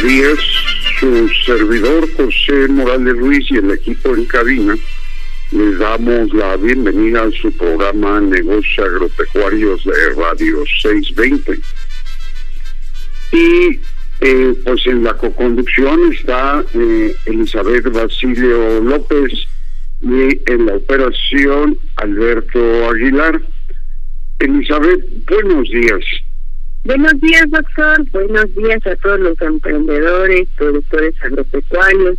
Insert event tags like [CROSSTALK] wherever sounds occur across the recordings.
Buenos días, su servidor José Morales Ruiz y el equipo en cabina les damos la bienvenida a su programa Negocios Agropecuarios de Radio 620. Y eh, pues en la coconducción está eh, Elizabeth Basilio López y en la operación Alberto Aguilar. Elizabeth, buenos días. Buenos días, doctor. Buenos días a todos los emprendedores, productores agropecuarios,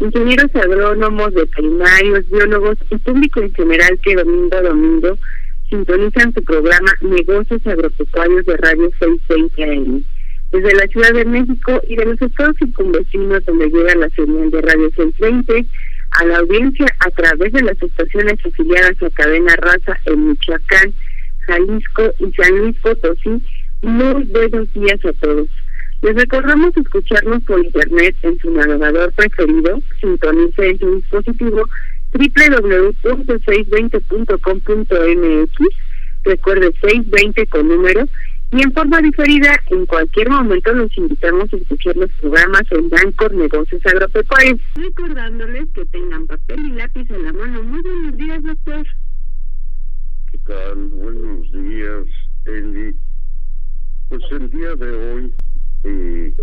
ingenieros agrónomos, veterinarios, biólogos y público en general que domingo a domingo sintonizan su programa Negocios Agropecuarios de Radio 620 AM. Desde la Ciudad de México y de los estados circunvecinos donde llega la señal de Radio 620 a la audiencia a través de las estaciones afiliadas a Cadena Raza en Michoacán, Jalisco y San Luis Potosí muy buenos días a todos. Les recordamos escucharnos por internet en su navegador preferido. Sintonice en su dispositivo www.620.com.mx. Recuerde 620 con número. Y en forma diferida, en cualquier momento los invitamos a escuchar los programas en Bancor Negocios Agropecuarios. Recordándoles que tengan papel y lápiz en la mano. Muy buenos días, doctor. ¿Qué tal? Buenos días, Eli. Pues el día de hoy eh,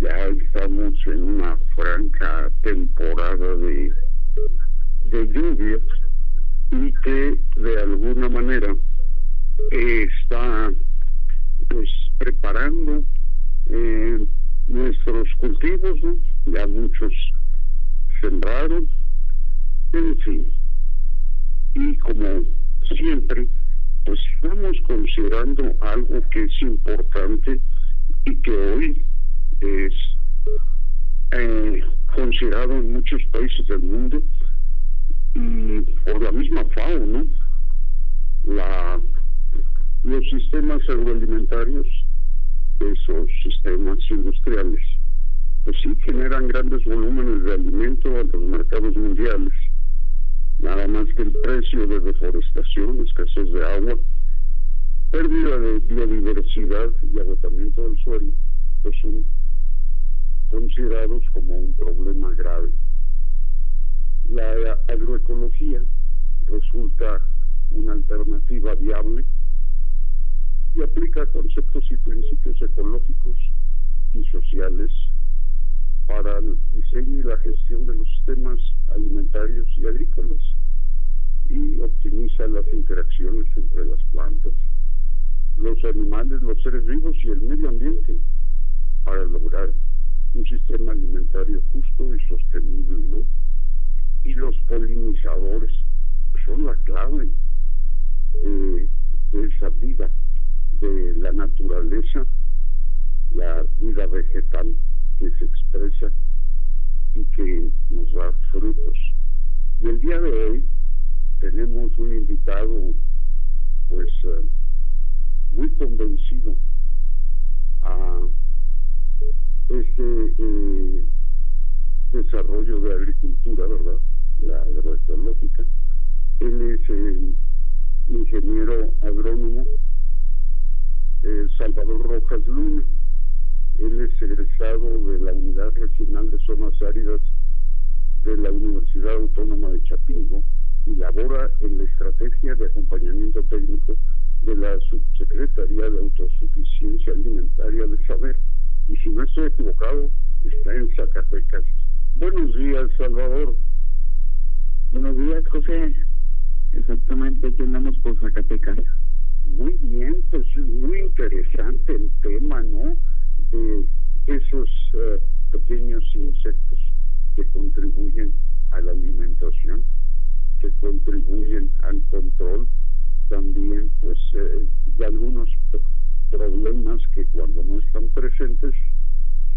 ya estamos en una franca temporada de, de lluvias y que de alguna manera está pues preparando eh, nuestros cultivos, ya muchos sistemas nos da frutos. Y el día de hoy tenemos un invitado, pues, eh, muy convencido a este eh, desarrollo de agricultura, ¿verdad? La agroecológica. Él es eh, ingeniero agrónomo eh, Salvador Rojas Luna. Él es egresado de la Unidad Regional de Zonas Áridas de la Universidad Autónoma de Chapingo y labora en la estrategia de acompañamiento técnico de la Subsecretaría de Autosuficiencia Alimentaria de Saber. Y si no estoy equivocado, está en Zacatecas. Buenos días, Salvador. Buenos días, José. Exactamente, aquí andamos por Zacatecas. Muy bien, pues es muy interesante el tema, ¿no? De esos uh, pequeños insectos que contribuyen a la alimentación, que contribuyen al control también, pues, eh, de algunos problemas que cuando no están presentes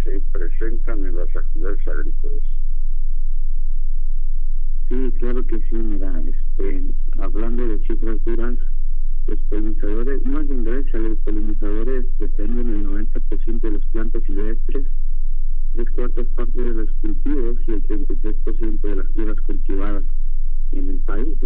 se presentan en las actividades agrícolas. Sí, claro que sí, mira, este, hablando de cifras duras, los polinizadores, más en Grecia, los polinizadores dependen del 90% de las plantas silvestres, tres cuartas partes de los cultivos y el 33% de las tierras cultivadas en el país.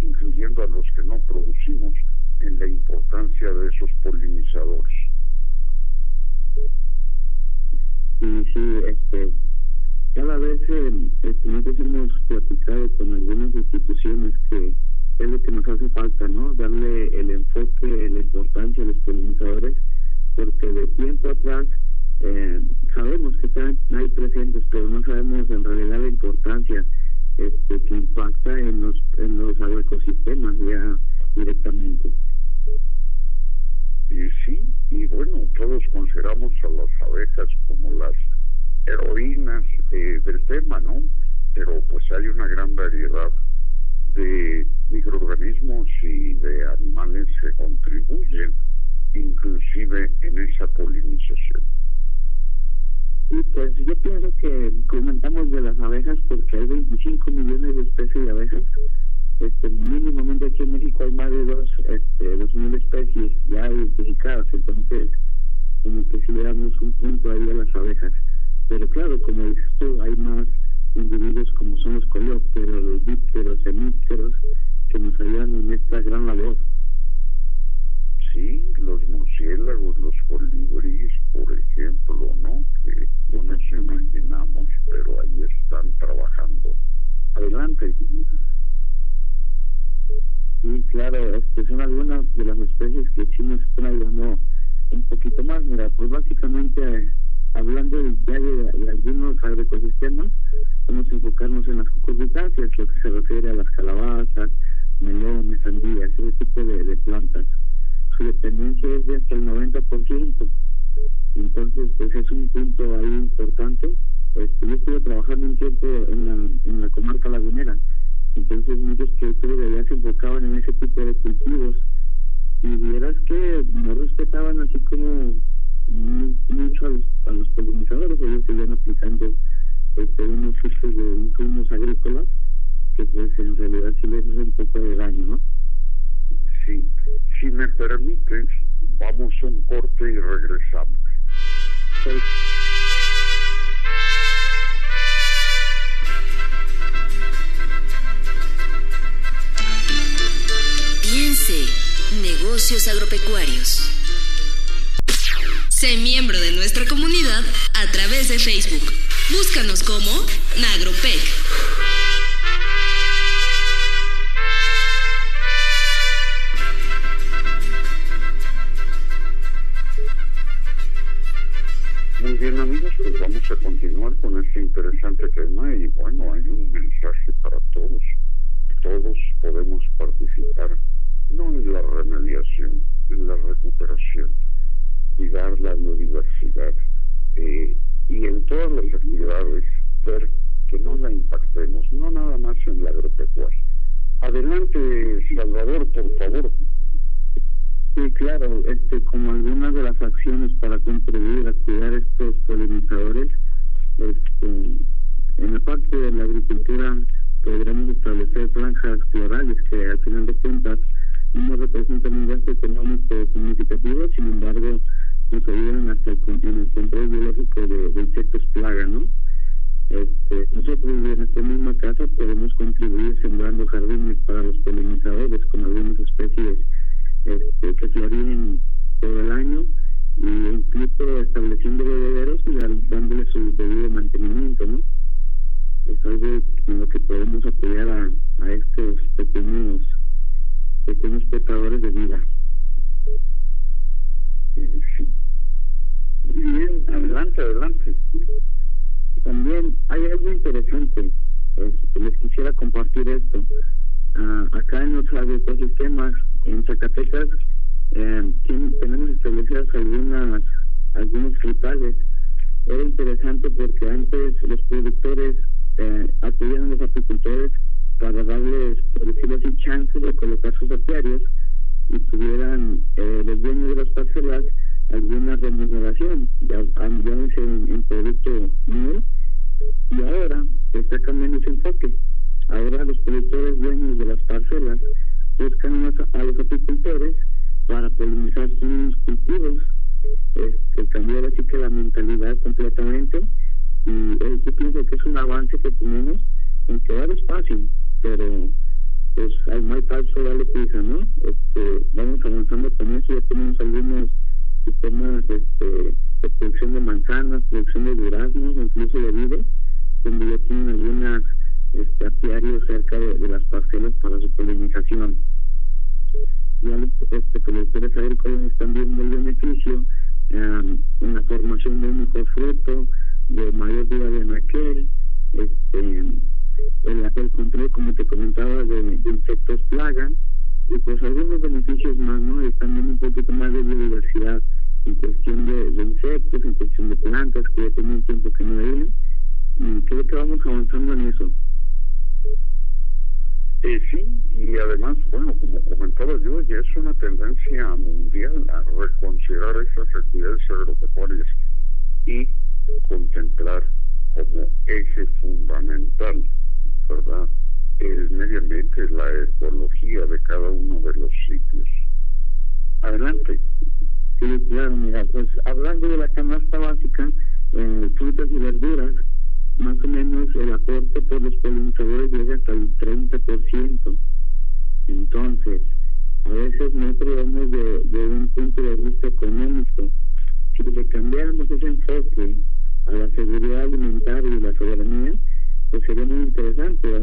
Incluyendo a los que no producimos, en la importancia de esos polinizadores. Sí, sí, este, cada vez eh, este, hemos platicado con algunas instituciones que es lo que nos hace falta, ¿no? Darle el enfoque, la importancia a los polinizadores, porque de tiempo atrás eh, sabemos que están ahí presentes, pero no sabemos en realidad la importancia este, que impacta en los, en los agroecosistemas ya directamente. Y sí, y bueno, todos consideramos a las abejas como las heroínas eh, del tema, ¿no? Pero pues hay una gran variedad de microorganismos y de animales que contribuyen inclusive en esa polinización. Y pues yo pienso que comentamos de las abejas porque hay 25 millones de especies de abejas este, mínimamente aquí en México hay más de dos, este, dos mil especies ya identificadas, entonces como que si le damos un punto ahí a las abejas. Pero claro, como dices tú, hay más individuos como son los coleópteros, los dípteros, hemípteros, que nos ayudan en esta gran labor. Sí, los murciélagos, los colibríes, por ejemplo, ¿no? Que no nos imaginamos, pero ahí están trabajando. Adelante. Sí, claro, este, son algunas de las especies que sí nos están ayudando un poquito más. Mira, pues básicamente hablando ya de, algunos agroecosistemas, vamos a enfocarnos en las cucurbitáceas, lo que se refiere a las calabazas, para cumplir cambian ese enfoque. Ahora los productores dueños de las parcelas buscan a los apicultores económico, si le cambiáramos ese enfoque a la seguridad alimentaria y la soberanía, pues sería muy interesante.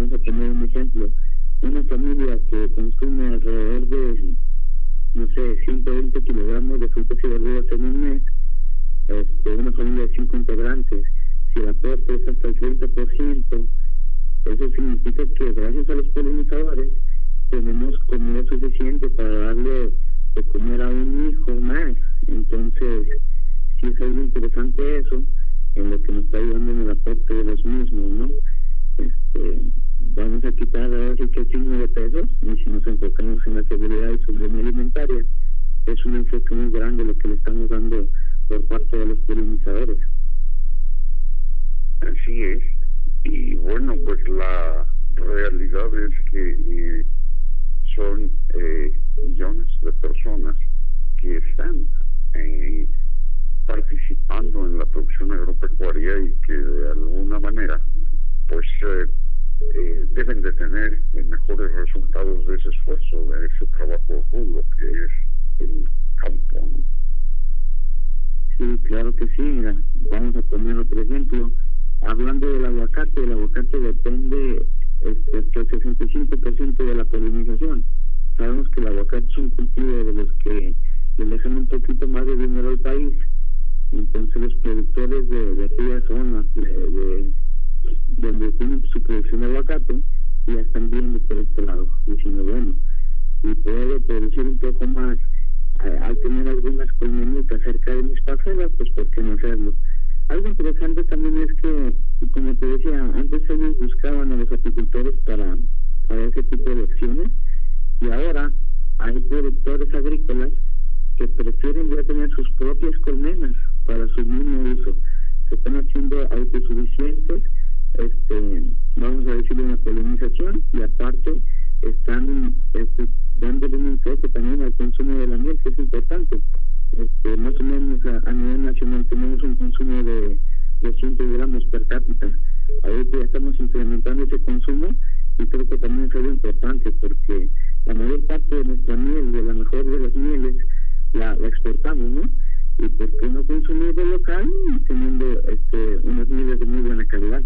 País. Entonces los productores de, de aquellas zonas de, donde tienen su producción de aguacate ya están viendo por este lado, diciendo, bueno, si puedo producir un poco más al tener algunas colmenitas cerca de mis parcelas, pues ¿por qué no hacerlo? Algo interesante también es que, como te decía, antes ellos buscaban a los apicultores para, para ese tipo de acciones y ahora hay productores agrícolas que prefieren ya tener sus propias colmenas para su mismo uso. Se están haciendo autosuficientes, este, vamos a decir, una polinización y aparte están este, dándole un enfoque también al consumo de la miel, que es importante. Este, más o menos a, nivel nacional tenemos un consumo de 200 gramos per cápita. Ahorita ya estamos incrementando ese consumo y creo que también es algo importante porque la mayor parte de nuestra miel, de la mejor de las mieles, la, exportamos, ¿no? Y por qué no consumir de local teniendo este, unas mieles de muy buena calidad.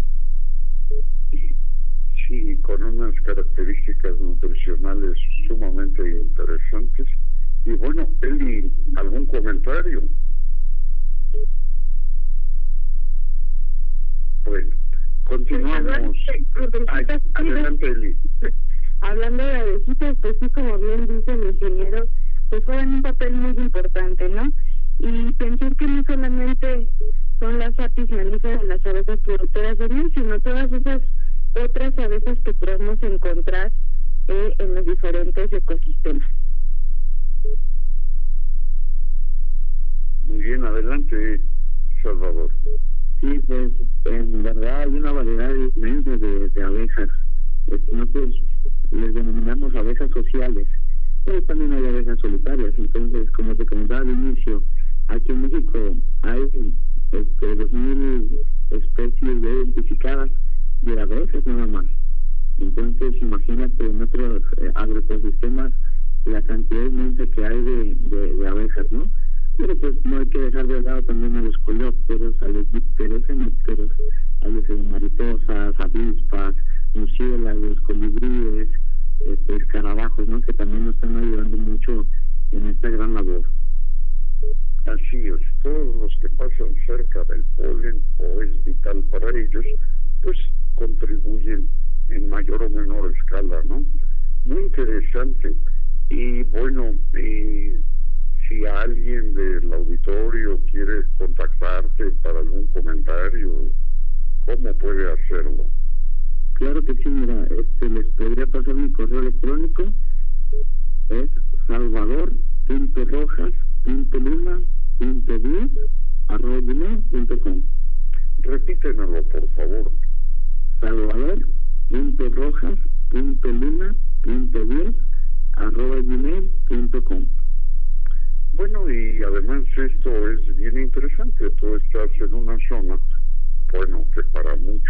Sí, con unas características nutricionales sumamente interesantes y bueno, Eli, ¿algún comentario? Bueno, continuamos. adelante, Eli. [LAUGHS] Hablando de abejitas, pues sí, como bien dice el ingeniero, pues juegan un papel muy importante, ¿no? Y pensar que no solamente son las salvador.rojas.luna.10 arroba com. Bueno, y además esto es bien interesante, tú estás en una zona, bueno, que para muchos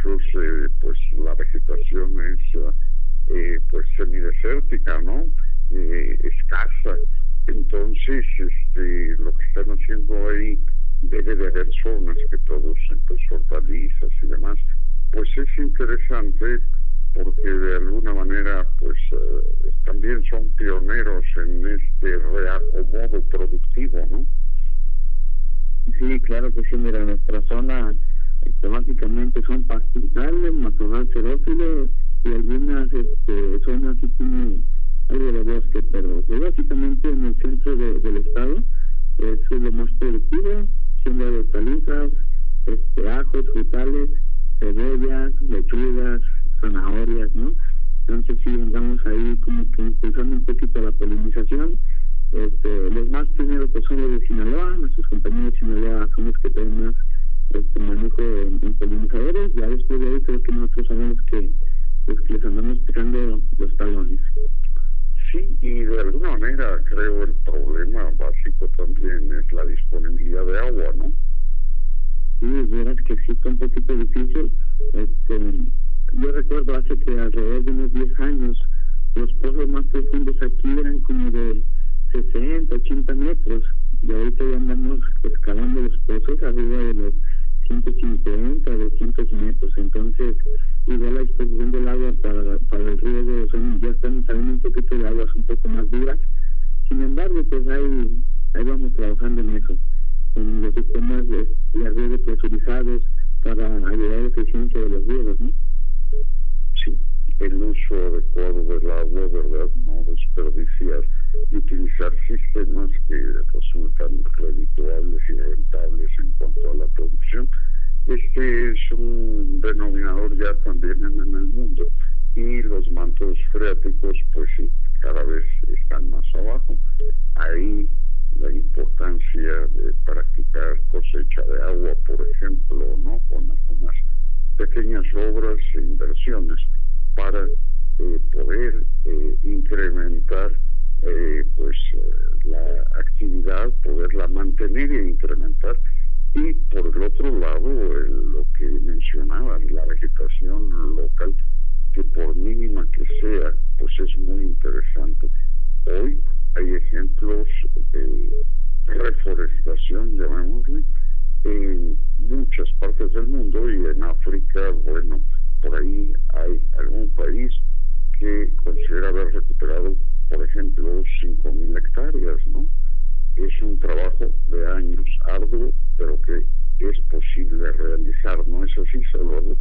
es posible realizar, ¿no es así, Salvador?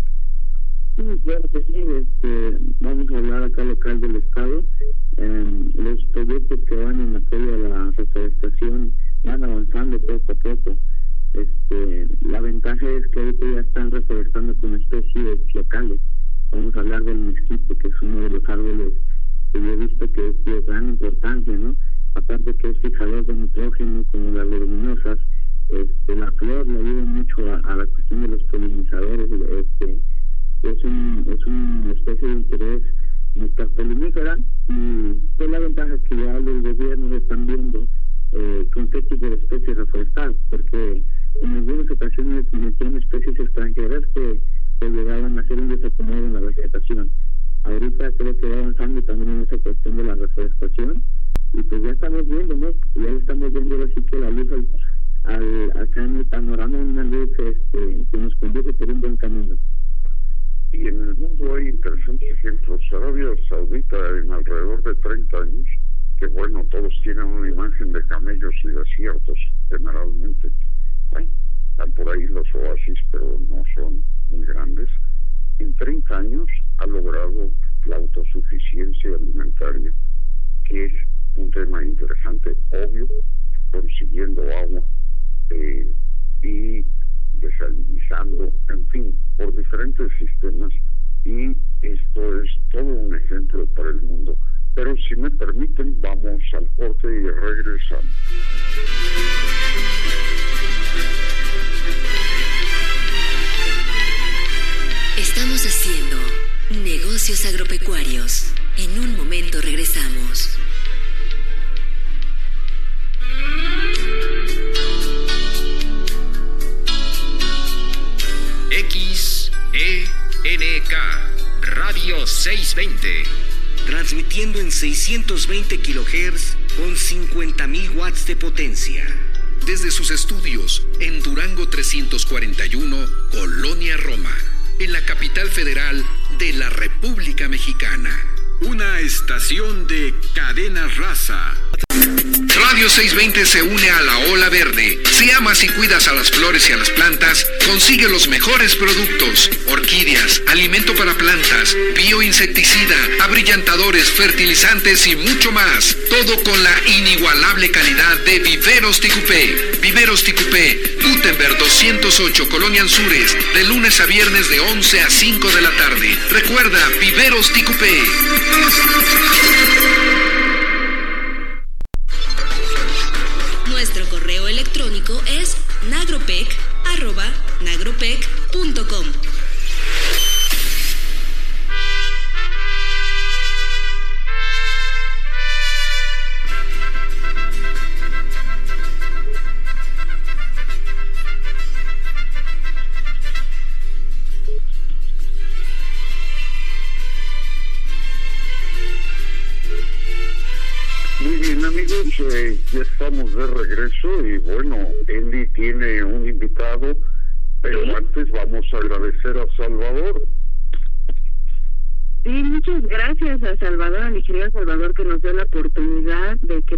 Sí, claro que sí. Este, vamos a hablar acá local del Estado. Eh, los proyectos que van en apoyo a la reforestación van avanzando poco a poco. Este, la ventaja es que ahorita ya están reforestando con especies locales. Vamos a hablar del mezquite, que es uno de los árboles que yo he visto que es de gran importancia, ¿no? Aparte que es fijador de nitrógeno, como las leguminosas, este, la flor le ayuda mucho a, la cuestión de los polinizadores, este, es, un, es una especie de interés nuestra polinífera y es la ventaja que ya los gobiernos están viendo eh, con qué tipo de especie reforestar, porque en algunas ocasiones metían especies extranjeras que, llegaban a hacer un desacomodo en la vegetación. Ahorita creo que va avanzando también en esa cuestión de la reforestación y pues ya estamos viendo, ¿no? Ya estamos viendo así que la luz al, acá en el panorama, una luz este, que nos conduce por un buen camino. Y en el mundo hay interesantes ejemplos. Arabia Saudita en alrededor de 30 años, que bueno, todos tienen una imagen de camellos y desiertos generalmente están por ahí los oasis, pero no son muy grandes. En 30 años ha logrado la autosuficiencia alimentaria, que es un tema interesante, obvio, consiguiendo agua eh, y desalinizando, en fin, por diferentes sistemas. Y esto es todo un ejemplo para el mundo. Pero si me permiten, vamos al corte y regresamos. Estamos haciendo negocios agropecuarios. En un momento regresamos. En 620 kHz con 50.000 watts de potencia. Desde sus estudios en Durango 341, Colonia Roma en la capital federal de la República Mexicana. Una estación de cadena raza. Radio 620 se une a la ola verde. Si amas y cuidas a las flores y a las plantas, consigue los mejores productos, orquídeas, alimento para plantas, bioinsecticida, abrillantadores, fertilizantes y mucho más. Todo con la inigualable calidad de Viveros Ticupé. Viveros Ticupé, Gutenberg 208, Colonia Anzures, de lunes a viernes de 11 a 5 de la tarde. Recuerda, Viveros Ticupé. welcome. Salvador, que nos dio la oportunidad de que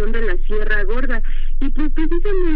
Corazón de la Sierra Gorda. Y pues precisamente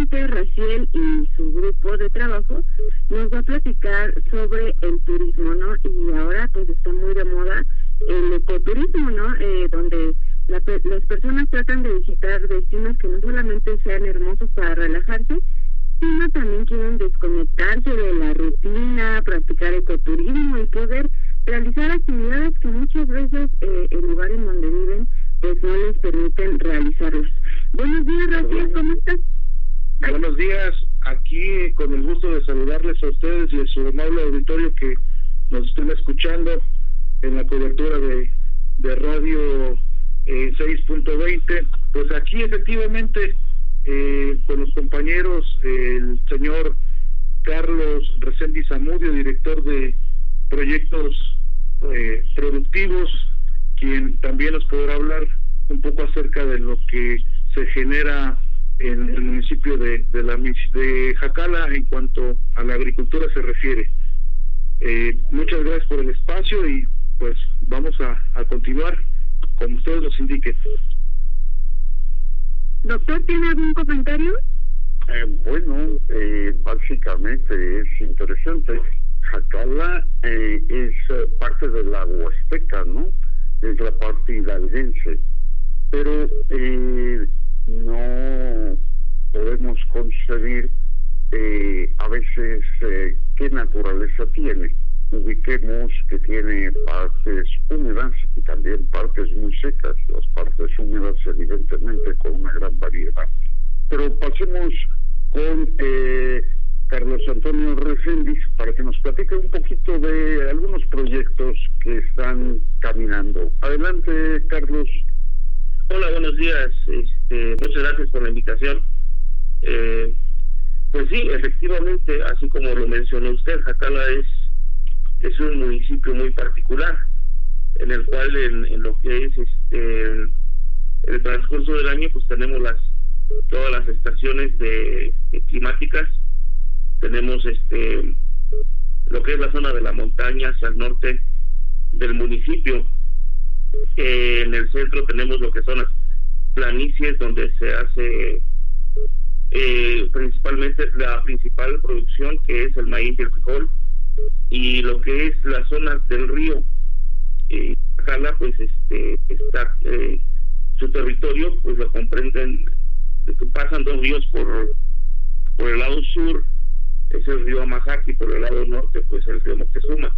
podemos concebir a veces qué naturaleza tiene ubiquemos que tiene partes húmedas y también partes muy secas, las partes húmedas evidentemente con una gran variedad. Pero pasemos con eh, Carlos Antonio Reséndiz para que nos platique un poquito de algunos proyectos que están caminando. Adelante, Carlos. Hola, buenos días. Este, muchas gracias por la invitación. Eh, pues sí, efectivamente, así como lo mencionó usted, Jacala es es un municipio muy particular, en el cual en, lo que es este el transcurso del año pues tenemos las todas las estaciones de, climáticas, tenemos este lo que es la zona de la montaña hacia el norte del municipio. en el centro tenemos lo que son las planicies donde se hace eh, principalmente la principal producción que es el maíz y el frijol y lo que es la zona del río eh, pues este está eh, su territorio pues lo comprenden pasan dos ríos por por el lado sur es el río Amajaki por el lado norte pues el río Moctezuma.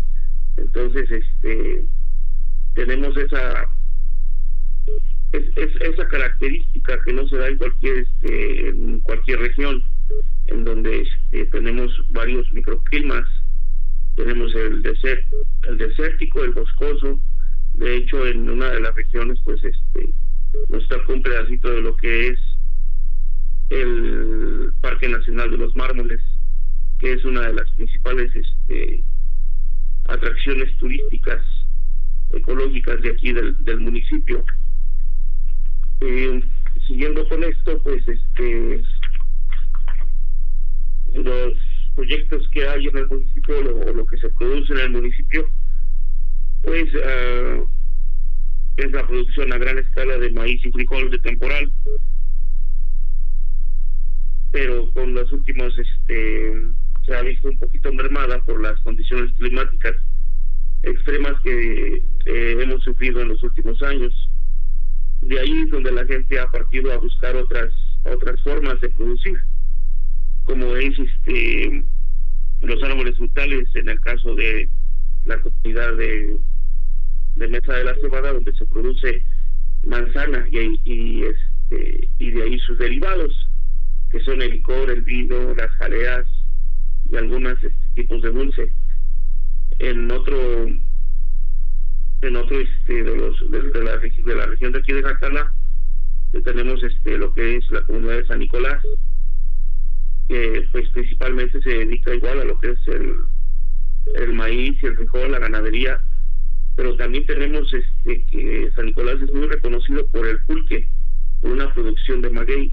Entonces este tenemos esa es, esa característica que no se da en cualquier este en cualquier región en donde este, tenemos varios microclimas tenemos el, el desértico, el boscoso, de hecho en una de las regiones pues este nos está un pedacito de lo que es el Parque Nacional de los Mármoles, que es una de las principales este, atracciones turísticas ecológicas de aquí del, del municipio. Eh, siguiendo con esto, pues este los proyectos que hay en el municipio o lo, que se produce en el municipio, pues uh, es la producción a gran escala de maíz y frijol de temporal. Pero con los últimos este, se ha visto un poquito mermada por las condiciones climáticas extremas que eh, hemos sufrido en los últimos años. De ahí es donde la gente ha partido a buscar otras otras formas de producir, como es este los árboles frutales en el caso de la comunidad de, de Mesa de la Cebada, donde se produce manzana y, y, este, y de ahí sus derivados, que son el licor, el vino, las jaleas y algunos este, tipos de dulce. En otro en otro este de los de, la de la región de aquí de Jacala tenemos este lo que es la comunidad de San Nicolás que pues principalmente se dedica igual a lo que es el el maíz y el frijol la ganadería pero también tenemos este que San Nicolás es muy reconocido por el pulque por una producción de maguey.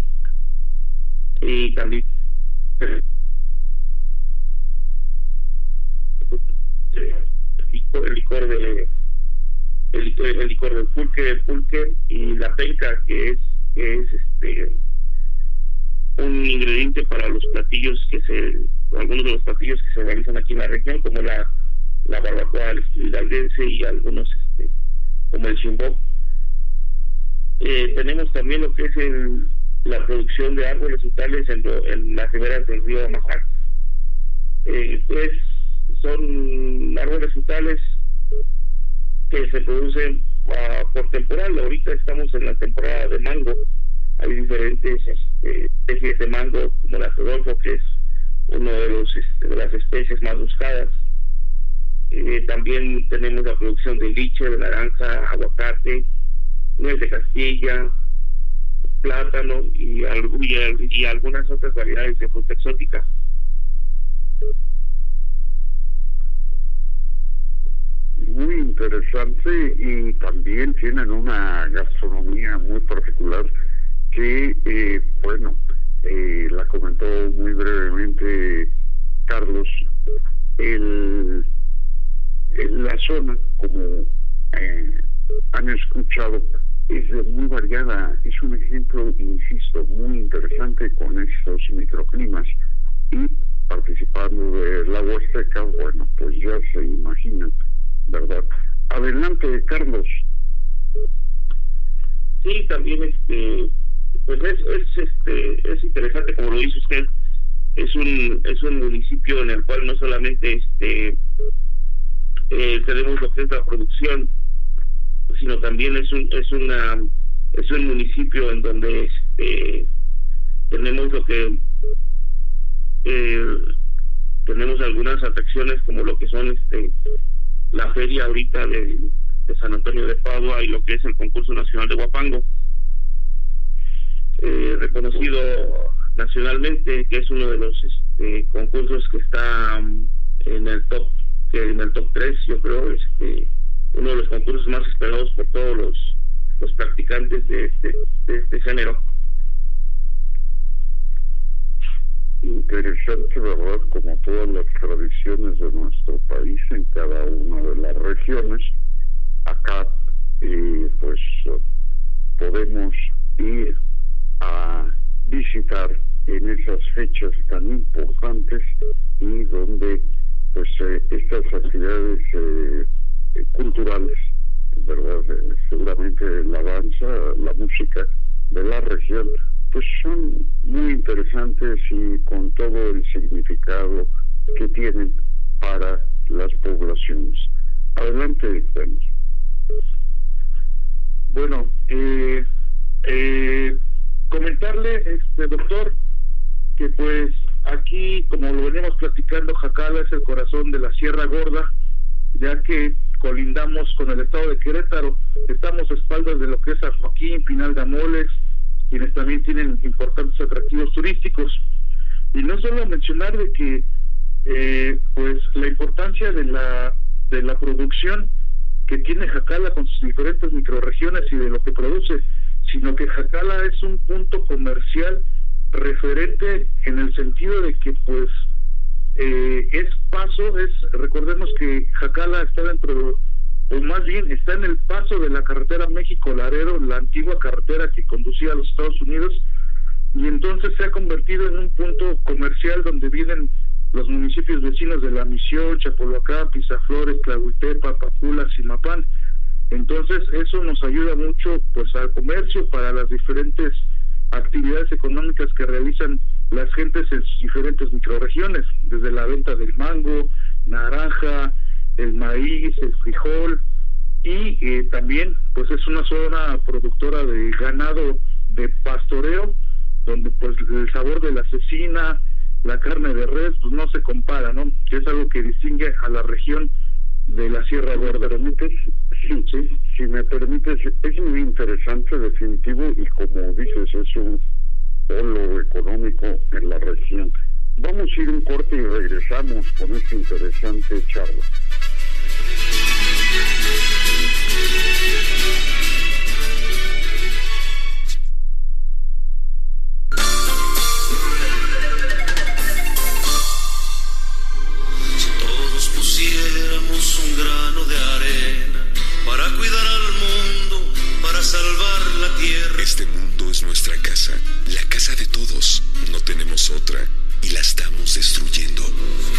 Y también el licor de el, licor del pulque, el pulque y la penca que es es este un ingrediente para los platillos que se algunos de los platillos que se realizan aquí en la región como la la barbacoa hidalguense y algunos este como el chimbó eh, tenemos también lo que es el, la producción de árboles frutales en, en las riberas del río Amajar. Eh, pues son árboles frutales que se producen uh, por temporal. Ahorita estamos en la temporada de mango. Hay diferentes este, especies de mango, como la Rodolfo, que es uno de los este, de las especies más buscadas. Eh, también tenemos la producción de liche, de naranja, aguacate, nuez de Castilla, plátano y algunas otras variedades de fruta exótica. Muy interesante y también tienen una gastronomía muy particular que, eh, bueno, eh, la comentó muy brevemente Carlos, el, en la zona, como eh, han escuchado, es muy variada, es un ejemplo, insisto, muy interesante con estos microclimas y participando del agua seca, bueno, pues ya se imaginan ¿verdad? Adelante, Carlos. Sí, también este pues es, es este es interesante como lo dice usted es un es un municipio en el cual no solamente este eh, tenemos lo que es la producción sino también es un es una es un municipio en donde este tenemos lo que eh, tenemos algunas atracciones como lo que son este la feria ahorita de, San Antonio de Padua y lo que es el concurso nacional de Guapango, eh, reconocido nacionalmente, que es uno de los este, concursos que está um, en el top, que en el top 3, yo creo, este, uno de los concursos más esperados por todos los, los practicantes de este, de este género. Interesante, ¿verdad? Como todas las tradiciones de nuestro país en cada una de las regiones, acá eh, pues podemos ir a visitar en esas fechas tan importantes y donde pues eh, estas actividades eh, culturales, ¿verdad? seguramente la danza, la música de la región pues son muy interesantes y con todo el significado que tienen para las poblaciones. Adelante, vemos. Bueno, eh, eh, comentarle, este doctor, que pues aquí, como lo venimos platicando, Jacala es el corazón de la Sierra Gorda, ya que colindamos con el estado de Querétaro, estamos a espaldas de lo que es San Joaquín, Pinal de Amoles, quienes también tienen importantes atractivos turísticos. Y no solo mencionar de que eh, pues la importancia de la de la producción que tiene Jacala con sus diferentes microregiones y de lo que produce, sino que Jacala es un punto comercial referente en el sentido de que pues eh, es paso, es recordemos que Jacala está dentro de o más bien está en el paso de la carretera México-Laredo, la antigua carretera que conducía a los Estados Unidos, y entonces se ha convertido en un punto comercial donde vienen los municipios vecinos de La Misión, Chapolacán, Pizaflores, Tlahuitepa, Pacula, Simapán. Entonces, eso nos ayuda mucho pues al comercio para las diferentes actividades económicas que realizan las gentes en sus diferentes microregiones, desde la venta del mango, naranja, el maíz, el frijol y eh, también pues es una zona productora de ganado de pastoreo donde pues el sabor de la cecina, la carne de res pues no se compara, ¿no? Que es algo que distingue a la región de la Sierra Gorda. Sí, [CLEARS THROAT] sí, si me permites, es muy interesante, definitivo, y como dices, es un polo económico en la región. Vamos a ir un corte y regresamos con esta interesante charla. Este mundo es nuestra casa, la casa de todos. No tenemos otra y la estamos destruyendo.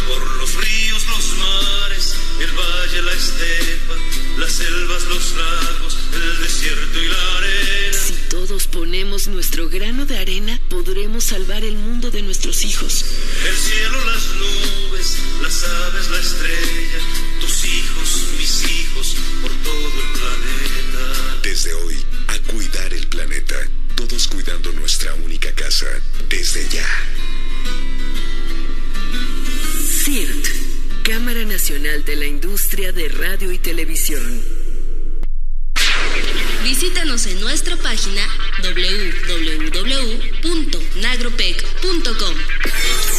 Por los ríos, los mares, el valle, la estepa, las selvas, los lagos, el desierto y la arena. Si todos ponemos nuestro grano de arena, podremos salvar el mundo de nuestros hijos. El cielo, las nubes, las aves, la estrella, tus hijos, mis hijos, por todo el planeta. Desde hoy, a cuidar el planeta. Todos cuidando nuestra única casa. Desde ya. CIRT, Cámara Nacional de la Industria de Radio y Televisión. Visítanos en nuestra página www.nagropec.com.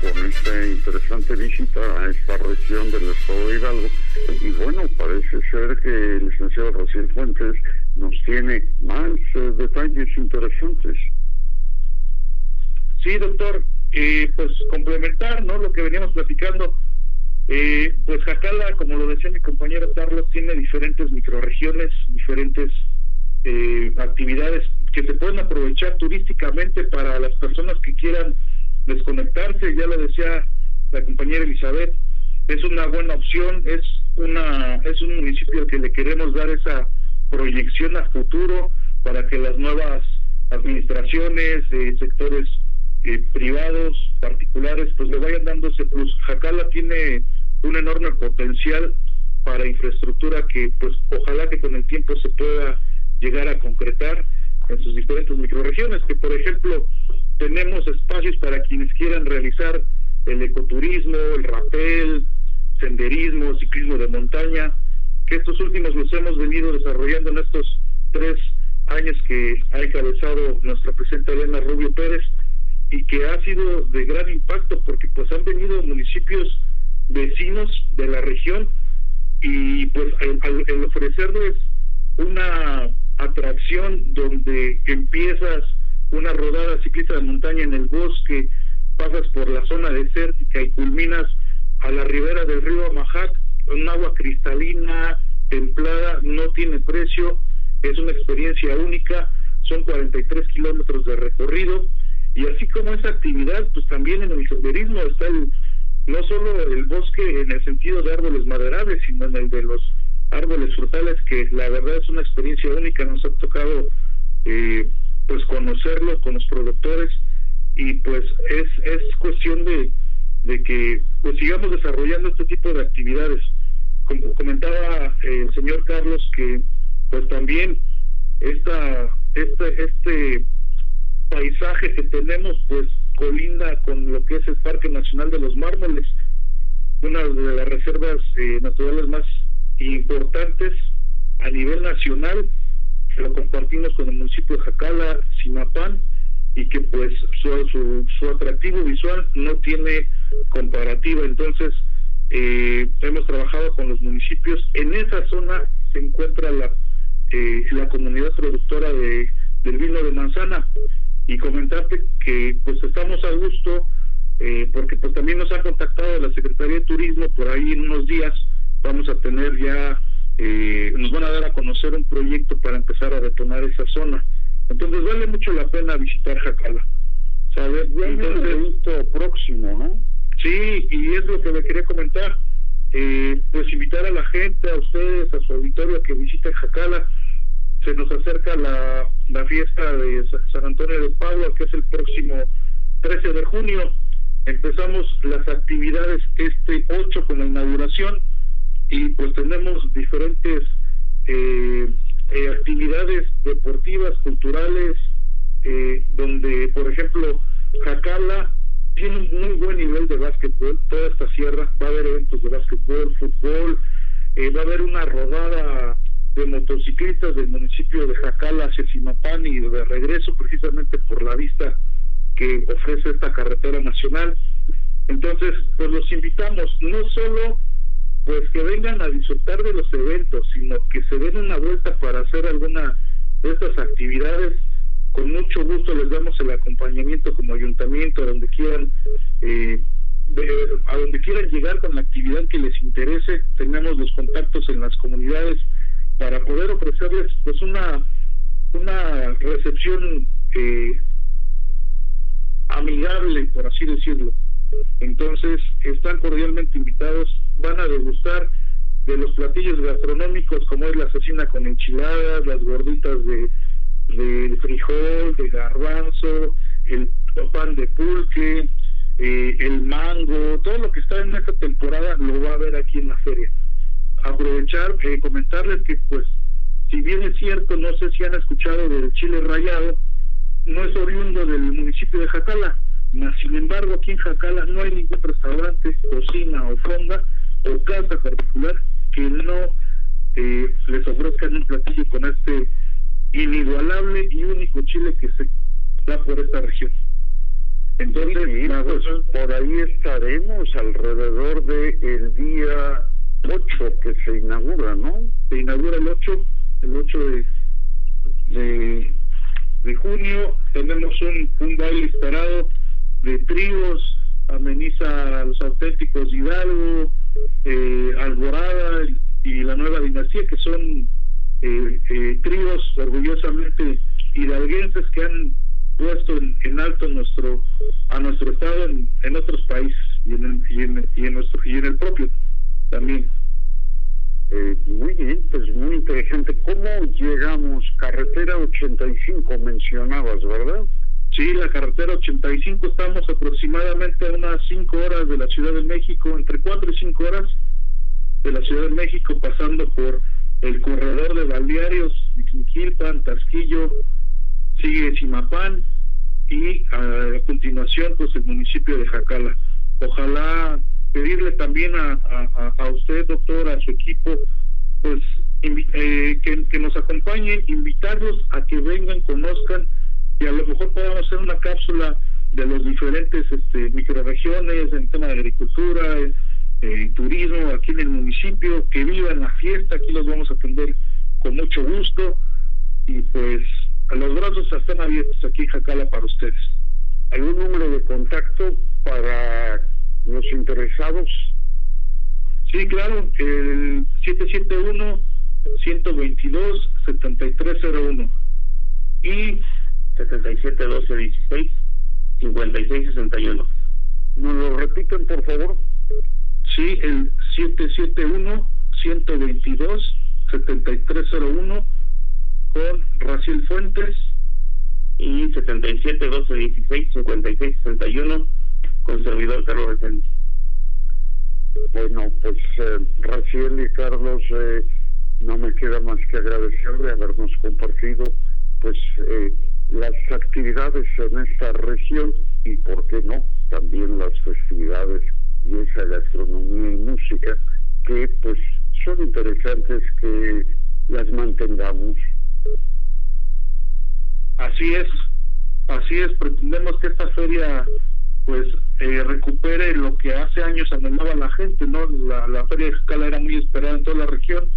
con esta interesante visita a esta región del estado de Hidalgo. Y bueno, parece ser que el licenciado Raciel Fuentes nos tiene más eh, detalles interesantes. Sí, doctor, eh, pues complementar ¿no? lo que veníamos platicando. Eh, pues Jacala, como lo decía mi compañero Carlos, tiene diferentes microregiones, diferentes eh, actividades que se pueden aprovechar turísticamente para las personas que quieran desconectarse. Ya lo decía la compañera Elizabeth, es una buena opción, es una es un municipio al que le queremos dar esa proyección a futuro para que las nuevas administraciones, eh, sectores eh, privados, particulares, pues le vayan dando ese plus. Jacala tiene un enorme potencial para infraestructura que pues ojalá que con el tiempo se pueda llegar a concretar en sus diferentes microregiones, que por ejemplo tenemos espacios para quienes quieran realizar el ecoturismo, el rapel, senderismo, ciclismo de montaña, que estos últimos los hemos venido desarrollando en estos tres años que ha encabezado nuestra presidenta Elena Rubio Pérez y que ha sido de gran impacto porque pues han venido municipios vecinos de la región y pues al, ofrecerles una atracción donde empiezas una rodada ciclista de montaña en el bosque, pasas por la zona desértica y culminas a la ribera del río Amajac, un agua cristalina, templada, no tiene precio, es una experiencia única, son 43 kilómetros de recorrido, y así como esa actividad, pues también en el senderismo está el, no solo el bosque en el sentido de árboles maderables, sino en el de los árboles frutales, que la verdad es una experiencia única, nos ha tocado eh, pues conocerlo con los productores y pues es, es cuestión de, de que pues sigamos desarrollando este tipo de actividades. Como comentaba eh, el señor Carlos que pues también esta, este, este paisaje que tenemos pues colinda con lo que es el Parque Nacional de los Mármoles, una de las reservas eh, naturales más importantes a nivel nacional, que lo compartimos con el municipio de Jacala, Simapán, y que pues su, su, atractivo visual no tiene comparativa. Entonces, eh, hemos trabajado con los municipios. En esa zona se encuentra la, eh, la comunidad productora de, del vino de manzana. Y comentarte que pues estamos a gusto, eh, porque pues también nos ha contactado la Secretaría de Turismo por ahí en unos días vamos a tener ya, eh, nos van a dar a conocer un proyecto para empezar a detonar esa zona. Entonces vale mucho la pena visitar Jacala. ¿Sabes? Entonces, próximo, ¿no? Sí, y es lo que me quería comentar. Eh, pues invitar a la gente, a ustedes, a su auditorio a que visiten Jacala. Se nos acerca la, la fiesta de San Antonio de Padua, que es el próximo 13 de junio. Empezamos las actividades este 8 con la inauguración y pues tenemos diferentes eh, eh, actividades deportivas, culturales, eh, donde, por ejemplo, Jacala tiene un muy buen nivel de básquetbol, toda esta sierra, va a haber eventos de básquetbol, fútbol, eh, va a haber una rodada de motociclistas del municipio de Jacala hacia Simapán y de regreso precisamente por la vista que ofrece esta carretera nacional. Entonces, pues los invitamos, no solo pues que vengan a disfrutar de los eventos, sino que se den una vuelta para hacer alguna de estas actividades. Con mucho gusto les damos el acompañamiento como ayuntamiento a donde quieran eh, a donde quieran llegar con la actividad que les interese. Tenemos los contactos en las comunidades para poder ofrecerles pues una una recepción eh, amigable por así decirlo entonces están cordialmente invitados van a degustar de los platillos gastronómicos como es la asesina con enchiladas las gorditas de de frijol, de garbanzo, el pan de pulque, eh, el mango, todo lo que está en esta temporada lo va a ver aquí en la feria. Aprovechar, eh, comentarles que pues si bien es cierto, no sé si han escuchado del chile rayado, no es oriundo del municipio de Jacala, mas sin embargo aquí en Jacala no hay ningún restaurante, cocina o fonda o casa particular que no eh, les ofrezcan un platillo con este inigualable y único chile que se da por esta región. Entonces, pues, por ahí estaremos alrededor de el día 8 que se inaugura, ¿no? Se inaugura el 8, el 8 de, de, de junio. Tenemos un, un baile esperado de tríos, ameniza a los auténticos Hidalgo, eh, Alborada y la nueva dinastía, que son eh, eh, tríos orgullosamente hidalguenses que han puesto en, alto nuestro a nuestro estado en, otros países y en, el, y, en, y en nuestro y en el propio también eh, muy bien, pues muy interesante. ¿Cómo llegamos? Carretera 85 mencionabas, ¿verdad? Sí, la carretera 85 estamos aproximadamente a unas 5 horas de la Ciudad de México, entre 4 y 5 horas de la Ciudad de México, pasando por el corredor de balnearios, Quilpan, Tasquillo, sigue Simapán y a, continuación pues el municipio de Jacala. Ojalá pedirle también a, a, usted, doctor, a su equipo, pues eh, que, que, nos acompañen, invitarlos a que vengan, conozcan y a lo mejor podamos hacer una cápsula de los diferentes este, microregiones en tema de agricultura, eh, turismo aquí en el municipio, que vivan la fiesta, aquí los vamos a atender con mucho gusto y pues a los brazos están abiertos aquí en Jacala para ustedes. ¿Algún número de contacto para los interesados? Sí, claro, el 771-122-7301 y 771216-5661. ¿Nos lo repiten, por favor? Sí, el 771-122-7301 con Raciel Fuentes. Y 77-12-16-56-61 con servidor Carlos Reséndiz. Bueno, pues eh, Raciel y Carlos, eh, no me queda más que agradecerle habernos compartido pues eh, las actividades en esta región y, ¿por qué no?, también las festividades y esa gastronomía y música que pues son interesantes que las mantengamos. Así es, así es, pretendemos que esta feria pues eh, recupere lo que hace años anhelaba la gente, ¿no? La, la feria de escala era muy esperada en toda la región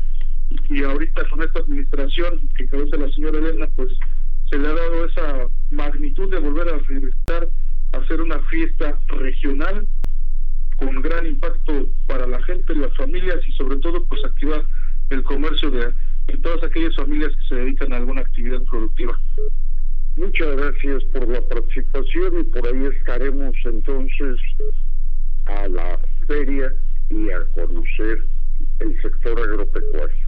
y ahorita con esta administración que cabeza la señora Elena, pues se le ha dado esa magnitud de volver a regresar a hacer una fiesta regional con gran impacto para la gente, en las familias y sobre todo pues activar el comercio de, de todas aquellas familias que se dedican a alguna actividad productiva. Muchas gracias por la participación y por ahí estaremos entonces a la feria y a conocer el sector agropecuario.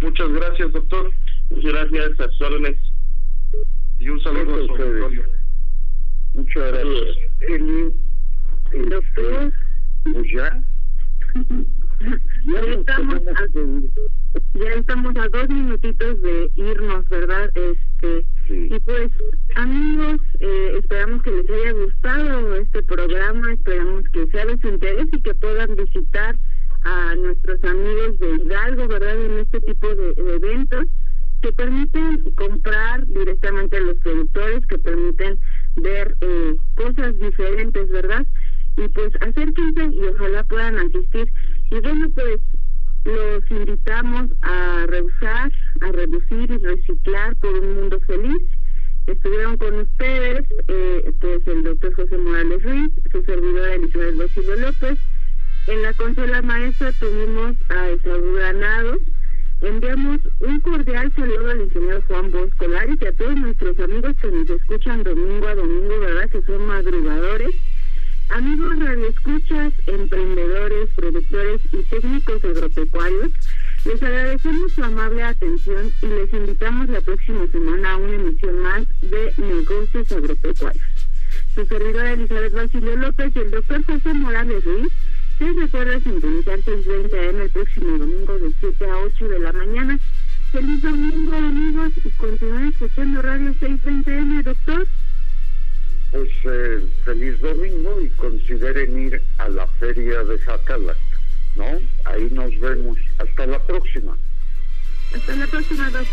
Muchas gracias, doctor. Muchas gracias a sus órdenes. Y un saludo a su Ustedes. auditorio. Muchas gracias. Eli, este, pues ya, ya estamos a, ya estamos a dos minutitos de irnos, ¿verdad? Este Sí. y pues amigos, eh, esperamos que les haya gustado este programa, esperamos que sea de su interés y que puedan visitar a nuestros amigos de Hidalgo, ¿verdad? En este tipo de, de eventos que permiten comprar directamente a los productores, que permiten ver eh, cosas diferentes, ¿verdad? Y pues acérquense y ojalá puedan asistir. Y bueno, pues los invitamos a reusar, a reducir y reciclar por un mundo feliz. Estuvieron con ustedes eh, pues el doctor José Morales Ruiz, su servidora Elizabeth Basilio López. En la consola maestra tuvimos a Esaú Granados. Enviamos un cordial saludo al ingeniero Juan Bosco Lares y a todos nuestros amigos que nos escuchan domingo a domingo, ¿verdad? Que son madrugadores. Amigos radioescuchas, emprendedores, productores y técnicos agropecuarios, les agradecemos su amable atención y les invitamos la próxima semana a una emisión más de Negocios Agropecuarios. Su servidora Elizabeth Basilio López y el doctor José Morales Ruiz les recuerda sintonizar 6.20 AM el próximo domingo de 7 a 8 de la mañana. Feliz domingo amigos y continúen escuchando Radio 6.20 AM, doctor. Pues eh, feliz domingo y consideren ir a la feria de Jacalac, ¿no? Ahí nos vemos. Hasta la próxima. Hasta la próxima, doc.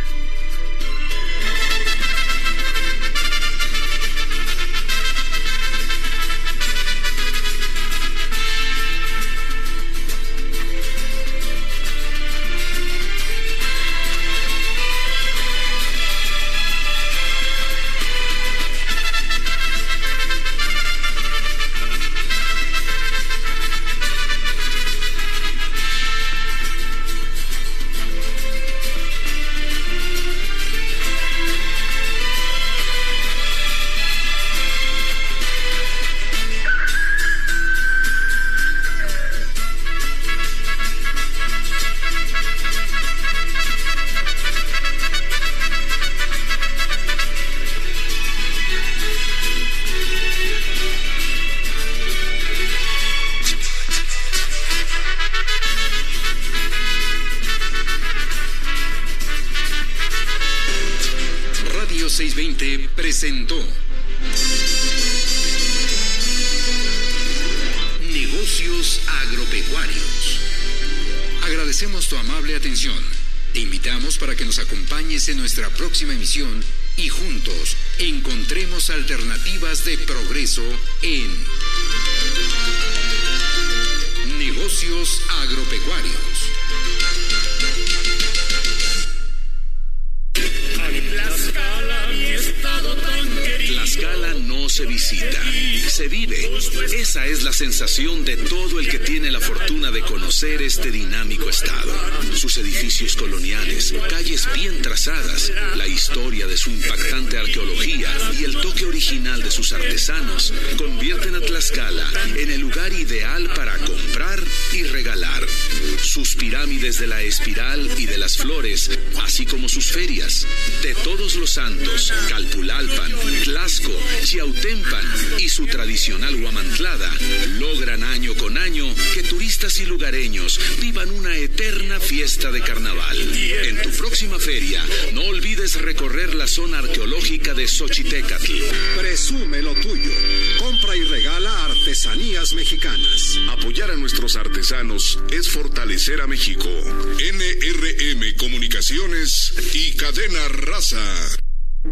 620 presentó Negocios Agropecuarios. Agradecemos tu amable atención. Te invitamos para que nos acompañes en nuestra próxima emisión y juntos encontremos alternativas de progreso en Negocios Agropecuarios. Tlaxcala no se visita, se vive. Esa es la sensación de todo el que tiene la fortuna de conocer este dinámico estado. Sus edificios coloniales, calles bien trazadas, la historia de su impactante arqueología y el toque original de sus artesanos convierten a Tlaxcala en el lugar ideal para comprar y regalar. Sus pirámides de la espiral y de las flores, así como sus ferias, de todos los santos, Calpulalpan, Tlasco, Chiautempan y su tradicional guamantlada, logran año con año que turistas y lugareños vivan una eterna fiesta de carnaval. En tu próxima feria, no olvides recorrer la zona arqueológica de Xochitecatl. Presume lo tuyo. Compra y regala artesanías mexicanas. Apoyar a nuestros artesanos es fortalecer a México. NRM Comunicaciones y Cadena Raza.